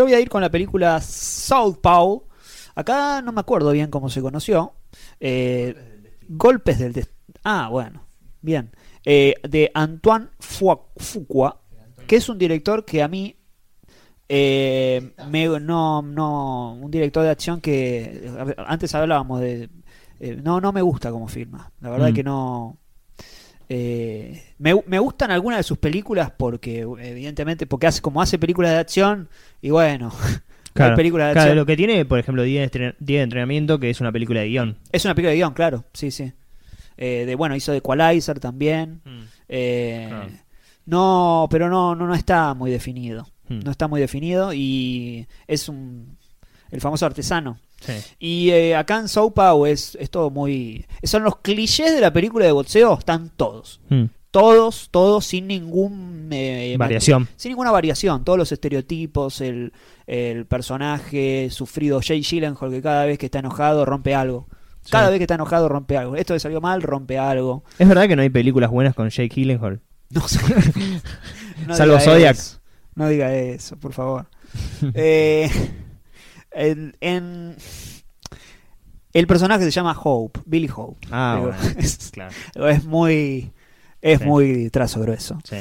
yo voy a ir con la película Southpaw. Acá no me acuerdo bien cómo se conoció. Eh, Golpes del Destino. Ah, bueno. Bien. Eh, de Antoine Fuqua, que es un director que a mí eh, me, no, no, un director de acción que antes hablábamos de, eh, no, no me gusta como filma, la verdad Mm. que no. Eh, me, me gustan algunas de sus películas porque evidentemente porque hace como hace películas de acción y bueno, Claro, hay películas de claro, acción. lo que tiene, por ejemplo, Día de, Entrenamiento, que es una película de guion. Es una película de guion, claro, sí, sí. Eh, de bueno, hizo de Equalizer también. Eh, Claro. No, pero no, no, no está muy definido. Hmm. No está muy definido y es un el famoso artesano. Sí. Y eh, acá en Sao Paulo es, es todo muy. Son los clichés de la película de boxeo, están todos. Mm. Todos, todos, sin ningún. eh, Variación. Sin ninguna variación. Todos los estereotipos, el, el personaje sufrido Jay Gyllenhaal, que cada vez que está enojado rompe algo. Cada Sí. vez que está enojado rompe algo. Esto le salió mal, rompe algo. Es verdad que no hay películas buenas con Jake Gyllenhaal. No sé. No Salvo Zodiac. eso. No diga eso, por favor. Eh, en, en- el personaje se llama Hope, Billy Hope. Ah, bueno. es, Claro. es muy es Sí. muy trazo grueso. Sí.